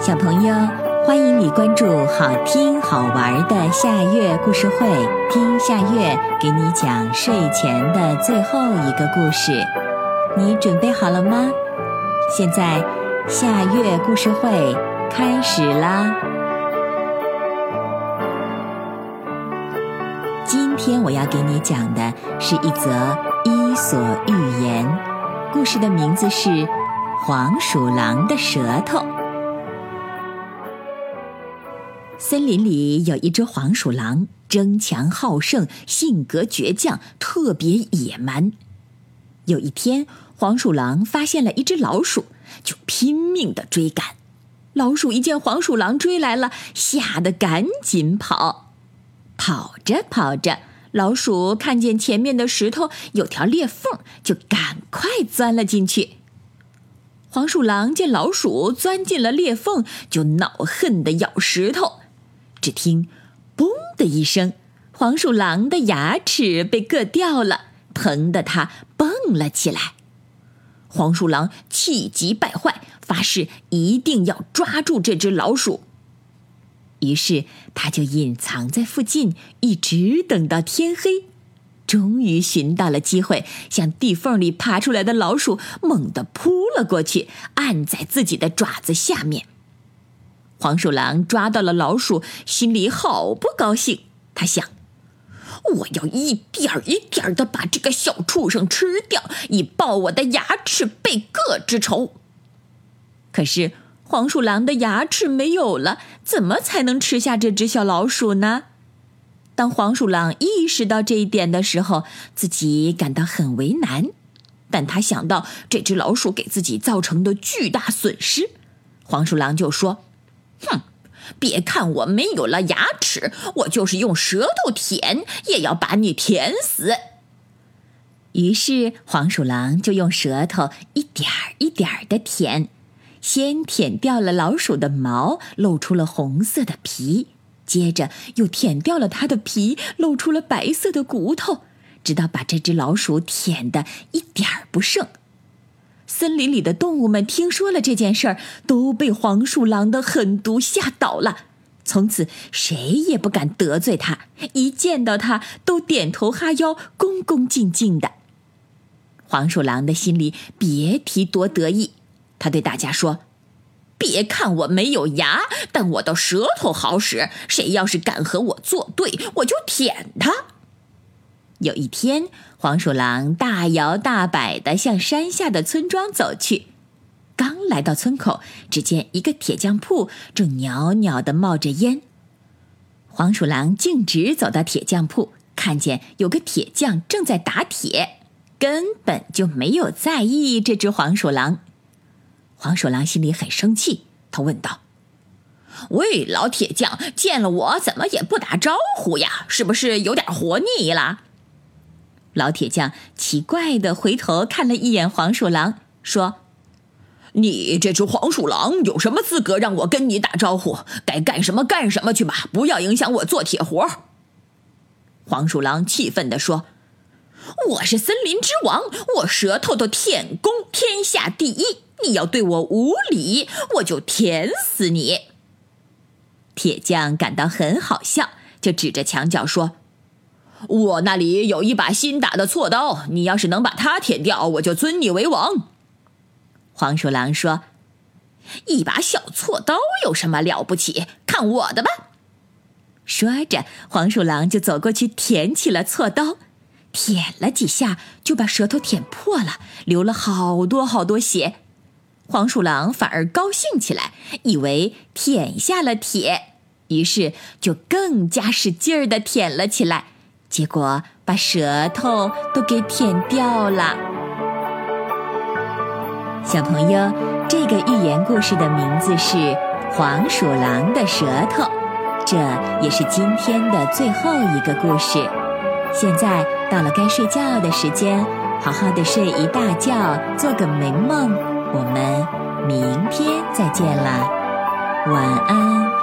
小朋友，欢迎你关注好听好玩的夏月故事会，听夏月给你讲睡前的最后一个故事。你准备好了吗？现在夏月故事会开始啦！今天我要给你讲的是一则伊索寓言，故事的名字是《黄鼠狼的舌头》。森林里有一只黄鼠狼，争强好胜，性格倔强，特别野蛮。有一天，黄鼠狼发现了一只老鼠，就拼命的追赶。老鼠一见黄鼠狼追来了，吓得赶紧跑。跑着跑着，老鼠看见前面的石头有条裂缝，就赶快钻了进去。黄鼠狼见老鼠钻进了裂缝，就恼恨的咬石头。只听“嘣”的一声，黄鼠狼的牙齿被硌掉了，疼得它蹦了起来。黄鼠狼气急败坏，发誓一定要抓住这只老鼠。于是，他就隐藏在附近，一直等到天黑，终于寻到了机会，向地缝里爬出来的老鼠猛地扑了过去，按在自己的爪子下面。黄鼠狼抓到了老鼠，心里好不高兴。他想：“我要一点一点儿的把这个小畜生吃掉，以报我的牙齿被硌之仇。”可是黄鼠狼的牙齿没有了，怎么才能吃下这只小老鼠呢？当黄鼠狼意识到这一点的时候，自己感到很为难。但他想到这只老鼠给自己造成的巨大损失，黄鼠狼就说。哼，别看我没有了牙齿，我就是用舌头舔，也要把你舔死。于是黄鼠狼就用舌头一点儿一点儿的舔，先舔掉了老鼠的毛，露出了红色的皮，接着又舔掉了它的皮，露出了白色的骨头，直到把这只老鼠舔得一点儿不剩。森林里的动物们听说了这件事儿，都被黄鼠狼的狠毒吓倒了。从此，谁也不敢得罪他，一见到他都点头哈腰，恭恭敬敬的。黄鼠狼的心里别提多得意，他对大家说：“别看我没有牙，但我的舌头好使。谁要是敢和我作对，我就舔他。”有一天，黄鼠狼大摇大摆地向山下的村庄走去。刚来到村口，只见一个铁匠铺正袅袅地冒着烟。黄鼠狼径直走到铁匠铺，看见有个铁匠正在打铁，根本就没有在意这只黄鼠狼。黄鼠狼心里很生气，他问道：“喂，老铁匠，见了我怎么也不打招呼呀？是不是有点活腻了？”老铁匠奇怪的回头看了一眼黄鼠狼，说：“你这只黄鼠狼有什么资格让我跟你打招呼？该干什么干什么去吧，不要影响我做铁活。”黄鼠狼气愤地说：“我是森林之王，我舌头的舔功天下第一，你要对我无礼，我就舔死你。”铁匠感到很好笑，就指着墙角说。我那里有一把新打的锉刀，你要是能把它舔掉，我就尊你为王。黄鼠狼说：“一把小锉刀有什么了不起？看我的吧！”说着，黄鼠狼就走过去舔起了锉刀，舔了几下就把舌头舔破了，流了好多好多血。黄鼠狼反而高兴起来，以为舔下了铁，于是就更加使劲儿的舔了起来。结果把舌头都给舔掉了。小朋友，这个寓言故事的名字是《黄鼠狼的舌头》，这也是今天的最后一个故事。现在到了该睡觉的时间，好好的睡一大觉，做个美梦。我们明天再见啦，晚安。